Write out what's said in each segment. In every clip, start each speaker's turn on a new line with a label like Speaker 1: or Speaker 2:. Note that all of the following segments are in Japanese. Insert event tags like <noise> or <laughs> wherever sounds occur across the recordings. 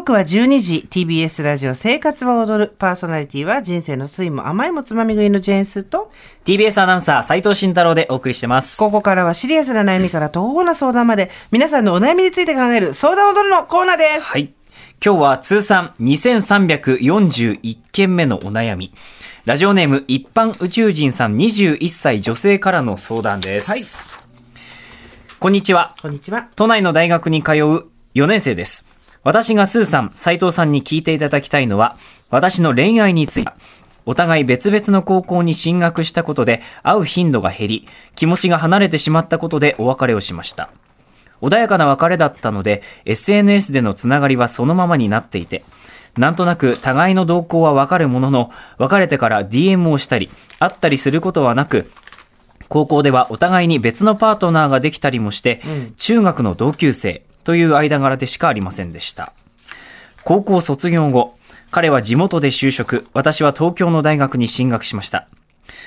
Speaker 1: 刻は12時 TBS ラジオ生活は踊るパーソナリティは人生の酸いも甘いもつまみ食いのジェーンスと
Speaker 2: TBS アナウンサー斉藤慎太郎でお送りしてます。
Speaker 1: ここからはシリアスな悩みから途方な相談まで皆さんのお悩みについて考える相談踊るのコーナーです。
Speaker 2: はい。今日は通算2341件目のお悩み。ラジオネーム一般宇宙人さん21歳女性からの相談です。
Speaker 1: はい
Speaker 2: こんにちは。
Speaker 1: こんにちは。
Speaker 2: 都内の大学に通う4年生です。私がスーさん、斉藤さんに聞いていただきたいのは、私の恋愛について。お互い別々の高校に進学したことで会う頻度が減り、気持ちが離れてしまったことでお別れをしました。穏やかな別れだったので、SNS でのつながりはそのままになっていて、なんとなく互いの動向はわかるものの、別れてから DM をしたり、会ったりすることはなく、高校ではお互いに別のパートナーができたりもして、中学の同級生という間柄でしかありませんでした。高校卒業後、彼は地元で就職、私は東京の大学に進学しました。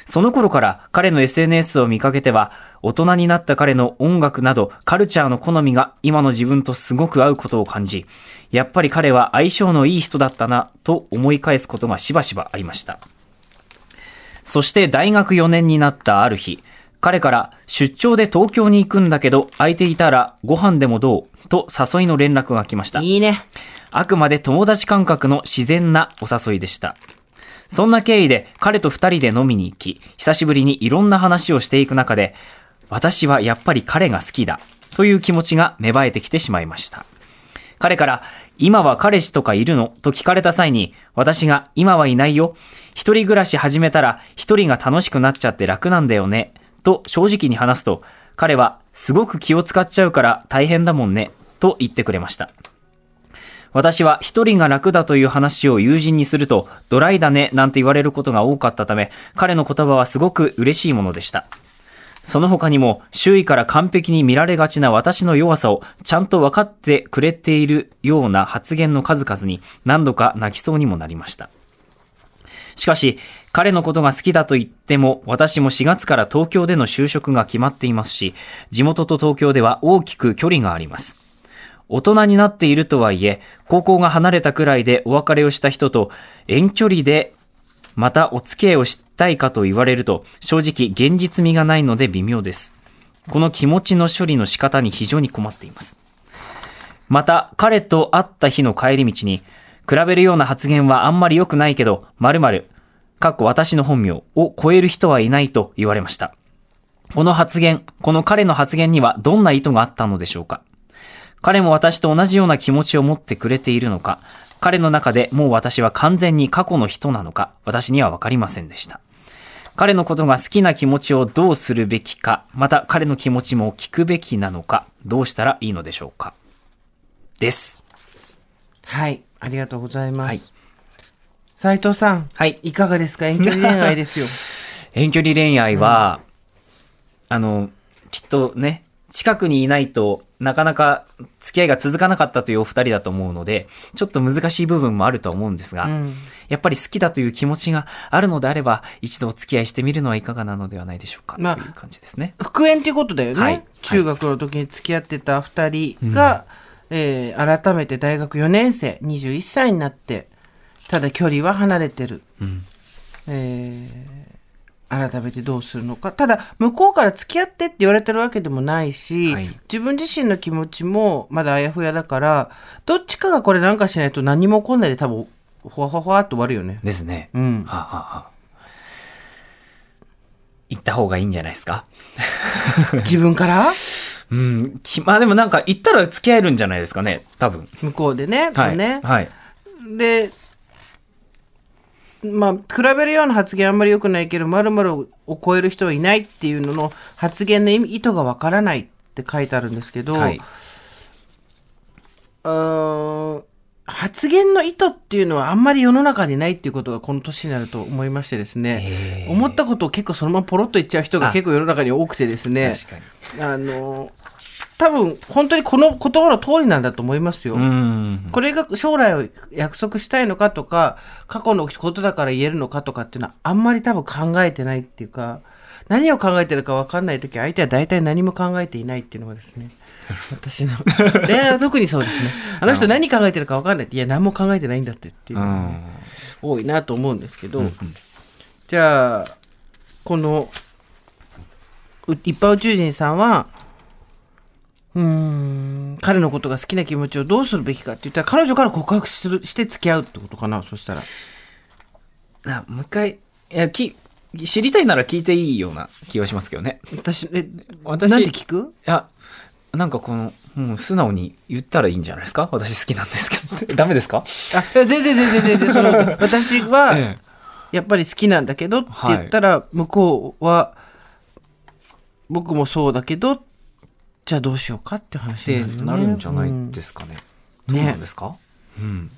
Speaker 2: その頃から彼の SNS を見かけては、大人になった彼の音楽などカルチャーの好みが今の自分とすごく合うことを感じ、やっぱり彼は相性のいい人だったなと思い返すことがしばしばありました。そして大学4年になったある日、彼から出張で東京に行くんだけど空いていたらご飯でもどう？と誘いの連絡が来ました。
Speaker 1: いいね。
Speaker 2: あくまで友達感覚の自然なお誘いでした。そんな経緯で彼と二人で飲みに行き、久しぶりにいろんな話をしていく中で、私はやっぱり彼が好きだという気持ちが芽生えてきてしまいました。彼から、今は彼氏とかいるの？と聞かれた際に、私が今はいないよ。一人暮らし始めたら一人が楽しくなっちゃって楽なんだよね。と正直に話すと、彼はすごく気を使っちゃうから大変だもんね。と言ってくれました。私は一人が楽だという話を友人にすると、ドライだねなんて言われることが多かったため、彼の言葉はすごく嬉しいものでした。その他にも、周囲から完璧に見られがちな私の弱さをちゃんと分かってくれているような発言の数々に何度か泣きそうにもなりました。しかし、彼のことが好きだと言っても、私も4月から東京での就職が決まっていますし、地元と東京では大きく距離があります。大人になっているとはいえ、高校が離れたくらいでお別れをした人と遠距離でまたお付き合いをしたいかと言われると、正直現実味がないので微妙です。この気持ちの処理の仕方に非常に困っています。また、彼と会った日の帰り道に、比べるような発言はあんまり良くないけど、〇〇、かっこ私の本名を超える人はいないと言われました。この発言、この彼の発言にはどんな意図があったのでしょうか？彼も私と同じような気持ちを持ってくれているのか、彼の中でもう私は完全に過去の人なのか、私にはわかりませんでした。彼のことが好きな気持ちをどうするべきか、また彼の気持ちも聞くべきなのか、どうしたらいいのでしょうか？です。
Speaker 1: はい。ありがとうございます。
Speaker 2: はい
Speaker 1: 斉藤さん。
Speaker 2: はい
Speaker 1: いかがですか？遠距離恋愛ですよ。<laughs>
Speaker 2: 遠距離恋愛は、あの、きっとね、近くにいないとなかなか付き合いが続かなかったというお二人だと思うので、ちょっと難しい部分もあるとは思うんですが、
Speaker 1: うん
Speaker 2: やっぱり好きだという気持ちがあるのであれば、一度お付き合いしてみるのはいかがなのではないでしょうか、
Speaker 1: まあ
Speaker 2: という感じですね。
Speaker 1: 復縁っていうことだよね。
Speaker 2: はい
Speaker 1: 中学の時に付き合ってた二人が、えー改めて大学4年生、21歳になって、ただ距離は離れてる。
Speaker 2: うん
Speaker 1: えー改めてどうするのか。ただ、向こうから付き合ってって言われてるわけでもないし、
Speaker 2: はい
Speaker 1: 自分自身の気持ちもまだあやふやだから、どっちかがこれなんかしないと何も起こんないで多分、ほわほわほわっと終わるよね。
Speaker 2: ですね。
Speaker 1: うん。
Speaker 2: はあ、はあはあ、行った方がいいんじゃないですか？
Speaker 1: 自分から？
Speaker 2: うん。きまあでもなんか行ったら付き合えるんじゃないですかね、多分。
Speaker 1: 向こうでね。
Speaker 2: はい。
Speaker 1: ね
Speaker 2: はい。
Speaker 1: で、まあ、比べるような発言あんまり良くないけど、〇〇を超える人はいないっていうのの発言の意味意図がわからないって書いてあるんですけど、
Speaker 2: はい。
Speaker 1: うーん発言の意図っていうのはあんまり世の中にないっていうことがこの年になると思いましてですね、思ったことを結構そのままポロッと言っちゃう人が結構世の中に多くてですね。あの、多分本当にこの言葉の通りなんだと思いますよ。
Speaker 2: うん。
Speaker 1: これが将来を約束したいのかとか、過去のことだから言えるのかとかっていうのはあんまり多分考えてないっていうか、何を考えてるか分かんない時相手は大体何も考えていないっていうのがですね私の。恋愛は特にそうですね。あの人何考えてるか分かんない。っていや何も考えてないんだってっていうのがね、多いなと思うんですけど、
Speaker 2: うんうん。
Speaker 1: じゃあこのう一般宇宙人さんはうーん彼のことが好きな気持ちをどうするべきかって言ったら彼女から告白するして付き合うってことかなそしたら。
Speaker 2: なもう一回、いや、き、知りたいなら聞いていいような気がしますけどね。
Speaker 1: 私え
Speaker 2: 私
Speaker 1: なんで聞く？
Speaker 2: いや、なんかこの、もう素直に言ったらいいんじゃないですか？私好きなんですけど。<laughs> ダメですか？
Speaker 1: あ全然全然全然その私は <laughs>
Speaker 2: え
Speaker 1: やっぱり好きなんだけどって言ったら、向こうは僕もそうだけどじゃあどうしようかって話によね。
Speaker 2: なるんじゃないですかね。
Speaker 1: うん。
Speaker 2: どうなんですか、うん。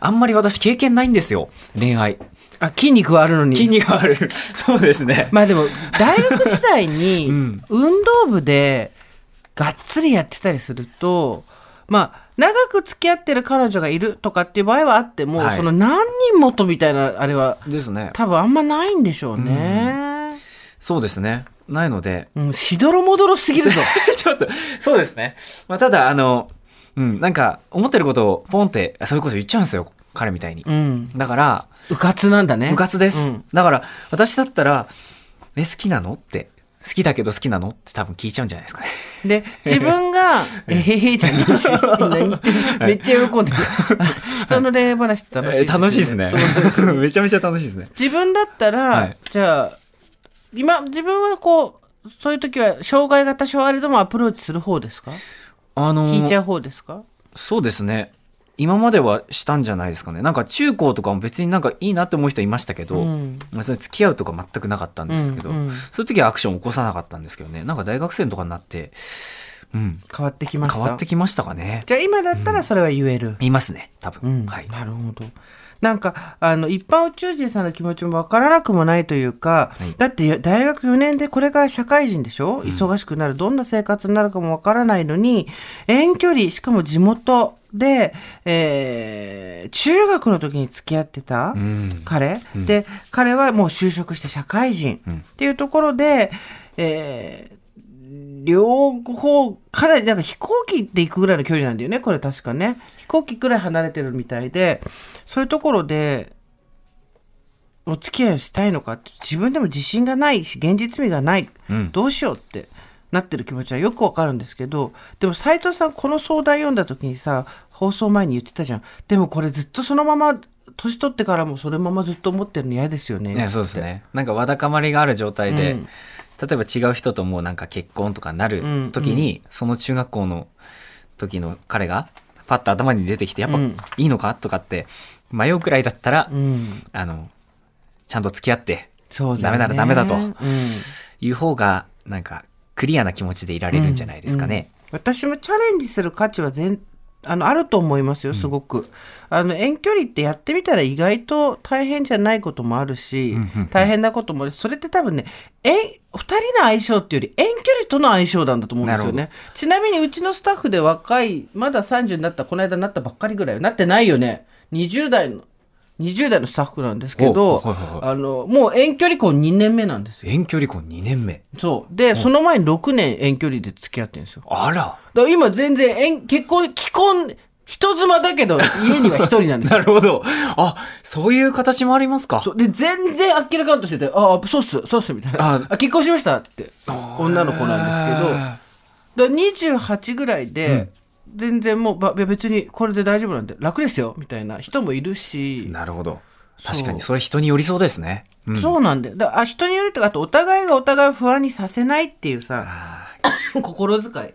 Speaker 2: あんまり私経験ないんですよ。恋愛。
Speaker 1: あ筋肉はあるのに
Speaker 2: 筋肉がある。<laughs> そうですね。
Speaker 1: まあでも大学時代に <laughs>
Speaker 2: うん
Speaker 1: 運動部でがっつりやってたりするとまあ長く付き合ってる彼女がいるとかっていう場合はあっても、
Speaker 2: はい
Speaker 1: その何人もとみたいなあれは
Speaker 2: ですね。
Speaker 1: 多分あんまないんでしょうね。
Speaker 2: そうですね。ないので、
Speaker 1: うん、しどろもどろすぎるぞ。<laughs>
Speaker 2: ちょっと、そうですね。まあ、ただ、あの、うん、なんか、思ってることをポンって、そういうこと言っちゃうんですよ。彼みたいに。
Speaker 1: うん。
Speaker 2: だから、
Speaker 1: うかつなんだね。
Speaker 2: 部活です。
Speaker 1: うん
Speaker 2: だから、私だったら、え、好きなのって、好きだけど好きなのって多分聞いちゃうんじゃないですかね。
Speaker 1: で、自分が、<laughs> えへへじゃねえし、<laughs> めっちゃ喜んでる。あ人の恋愛話って楽しい
Speaker 2: え楽しいですね。めちゃめちゃ楽しいですね。
Speaker 1: 自分だったら、
Speaker 2: はい
Speaker 1: じゃあ、今、自分はこう、そういう時は、障害が多少あれどもアプローチする方ですか？
Speaker 2: あのー
Speaker 1: 引いちゃう方ですか？
Speaker 2: そうですね。今まではしたんじゃないですかね。なんか中高とかも別になんかいいなって思う人いましたけど、
Speaker 1: うん
Speaker 2: まあそれ付き合うとか全くなかったんですけど、
Speaker 1: うんうん
Speaker 2: そういう時はアクション起こさなかったんですけどね。なんか大学生とかになって、うん、
Speaker 1: 変わってきました。
Speaker 2: 変わってきましたかね。
Speaker 1: じゃあ今だったらそれは言える。
Speaker 2: いますね、多分。
Speaker 1: うん、
Speaker 2: はい。
Speaker 1: なるほど。なんか、あの、一般宇宙人さんの気持ちもわからなくもないというか、
Speaker 2: はい
Speaker 1: だって大学4年でこれから社会人でしょ、忙しくなる、どんな生活になるかもわからないのに、遠距離、しかも地元で、えー中学の時に付き合ってた
Speaker 2: うん。
Speaker 1: 彼、で、彼はもう就職して社会人
Speaker 2: うん
Speaker 1: っていうところで、えー両方、かなりなんか飛行機で行くぐらいの距離なんだよね、これ確かね。飛行機くらい離れてるみたいで、そういうところで、お付き合いをしたいのかって自分でも自信がないし、現実味がない。
Speaker 2: うん
Speaker 1: どうしようってなってる気持ちはよくわかるんですけど、でも斉藤さんこの相談読んだ時にさ、放送前に言ってたじゃん。でもこれずっとそのまま、年取ってからもそのままずっと思ってるの嫌ですよね。
Speaker 2: ね、そうですね。なんかわだかまりがある状態で、
Speaker 1: うん
Speaker 2: 例えば違う人ともうなんか結婚とかなる時に、その中学校の時の彼がパッと頭に出てきて、やっぱ
Speaker 1: うん
Speaker 2: いいのかとかって迷うくらいだったら、
Speaker 1: うん。
Speaker 2: あの、ちゃんと付き合って、
Speaker 1: ね。
Speaker 2: ダメならダメだと
Speaker 1: うん。
Speaker 2: いう方が、なんかクリアな気持ちでいられるんじゃないですかね。
Speaker 1: 私もチャレンジする価値は全あのあると思いますよすごく、あの遠距離ってやってみたら意外と大変じゃないこともあるし、大変なこともあるしそれって多分ねえ2人の相性っていうより遠距離との相性なんだと思うんですよ
Speaker 2: な
Speaker 1: ねちなみにうちのスタッフで若いまだ30になったこの間なったばっかりぐらいなってないよね。20代の20代のスタッフなんですけど、
Speaker 2: おはいはいはい。
Speaker 1: あのもう遠距離婚2年目なんですよ。
Speaker 2: 遠距離婚2年目。
Speaker 1: そう。で、その前に6年遠距離で付き合ってるんですよ。
Speaker 2: あら。
Speaker 1: だから今全然遠結婚既婚人妻だけど家には一人なんです <laughs>
Speaker 2: な
Speaker 1: よ
Speaker 2: るほど。あ、そういう形もありますか？
Speaker 1: そう。で全然あっけらかんとしてて「ああそうっすそうっす」みたいな。
Speaker 2: あ「
Speaker 1: あ結婚しました」って女の子なんですけど。だから28ぐらいで、全然もう別にこれで大丈夫なんで楽ですよみたいな人もいるし、
Speaker 2: なるほど。確かに、それ人によりそうですね。うん。
Speaker 1: そうなんだよだあ人によるとかあとお互いがお互いを不安にさせないっていうさ
Speaker 2: あ <coughs>
Speaker 1: 心遣い。
Speaker 2: ー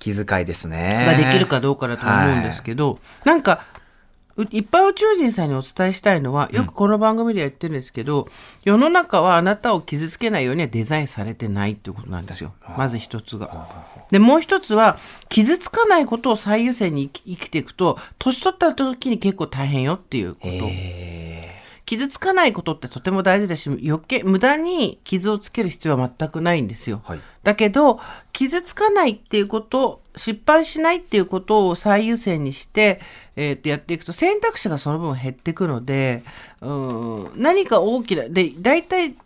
Speaker 2: 気遣いですね。
Speaker 1: ができるかどうかだと思うんですけど、なんかう一般宇宙人さんにお伝えしたいのはよくこの番組では言ってるんですけど、世の中はあなたを傷つけないようにはデザインされてないっていうことなんですよ。まず一つが。でもう一つは傷つかないことを最優先に生き生きていくと年取った時に結構大変よっていうこと。
Speaker 2: へ
Speaker 1: 傷つかないことってとても大事だし余計無駄に傷をつける必要は全くないんですよ。
Speaker 2: はい
Speaker 1: だけど傷つかないっていうこと失敗しないっていうことを最優先にして、えーとやっていくと選択肢がその分減っていくのでうん何か大きなで大体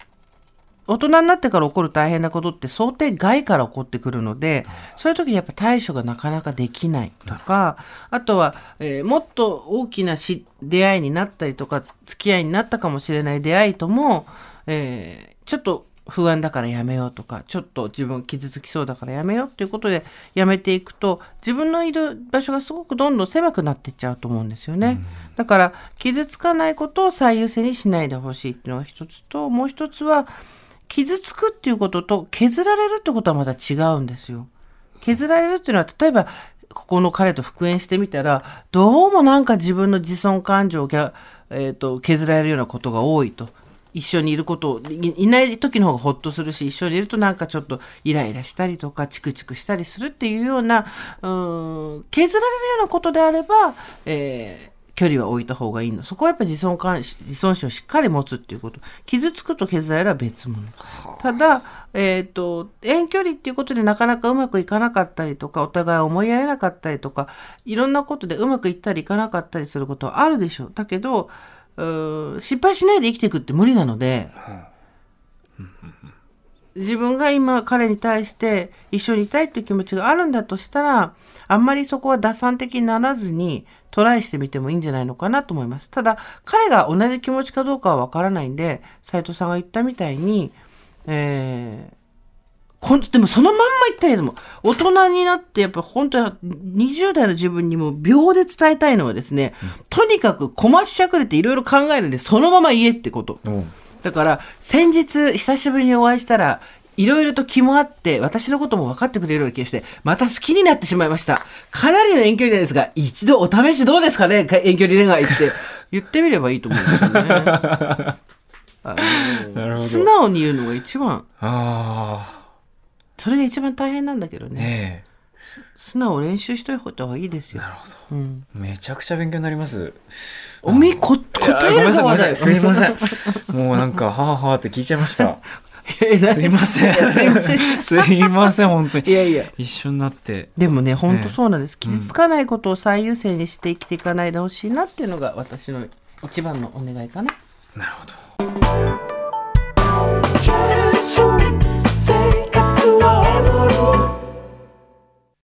Speaker 1: 大人になってから起こる大変なことって想定外から起こってくるので、そういう時にやっぱ対処がなかなかできないとか、あとは、えーもっと大きなし出会いになったりとか、付き合いになったかもしれない出会いとも、えーちょっと不安だからやめようとか、ちょっと自分傷つきそうだからやめようっていうことでやめていくと、自分のいる場所がすごくどんどん狭くなっていっちゃうと思うんですよね。だから、傷つかないことを最優先にしないでほしいっていうのが一つと、もう一つは、傷つくっていうことと削られるってことはまた違うんですよ。削られるっていうのは、例えば、ここの彼と復縁してみたら、どうもなんか自分の自尊感情が、えー、と削られるようなことが多いと。一緒にいることをいない時の方がほっとするし一緒にいるとなんかちょっとイライラしたりとかチクチクしたりするっていうようなうん削られるようなことであれば、え距離は置いた方がいいの。そこはやっぱり自尊感自尊心をしっかり持つっていうこと。傷つくと削られるは別物。ただ、えっと遠距離っていうことでなかなかうまくいかなかったりとかお互い思いやれなかったりとかいろんなことでうまくいったりいかなかったりすることはあるでしょう。だけどうー失敗しないで生きていくって無理なので、自分が今彼に対して一緒にいたいっていう気持ちがあるんだとしたら、あんまりそこは打算的にならずにトライしてみてもいいんじゃないのかなと思います。ただ、彼が同じ気持ちかどうかはわからないんで、斉藤さんが言ったみたいに、えーこんでもそのまんま言ったりでも、大人になってやっぱ本当に20代の自分にも秒で伝えたいのはですね、とにかくこましゃくれていろいろ考えるんで、そのまま言えってこと。だから、先日、久しぶりにお会いしたら、いろいろと気もあって、私のことも分かってくれるような気がして、また好きになってしまいました。かなりの遠距離ですが、一度お試しどうですかね？遠距離恋愛って。言ってみればいいと思うんですよね。<laughs> 素直に言うのが一番、
Speaker 2: あ
Speaker 1: それが一番大変なんだけど
Speaker 2: あ、
Speaker 1: ね。
Speaker 2: ね
Speaker 1: 素直を練習しといた方がいいですよ。
Speaker 2: え。なるほど。
Speaker 1: うん、
Speaker 2: めちゃくちゃ勉強になります。
Speaker 1: おみこ、答える側だよ。
Speaker 2: すいません。もうなんか、はあはあって聞いちゃいました。<laughs> すいません。
Speaker 1: すいません
Speaker 2: 本当に。
Speaker 1: いやいや。
Speaker 2: 一緒になって。
Speaker 1: でもね、本当そうなんです。傷つかないことを最優先にして生きていかないでほしいなっていうのが私の一番のお願いかな。
Speaker 2: なるほど。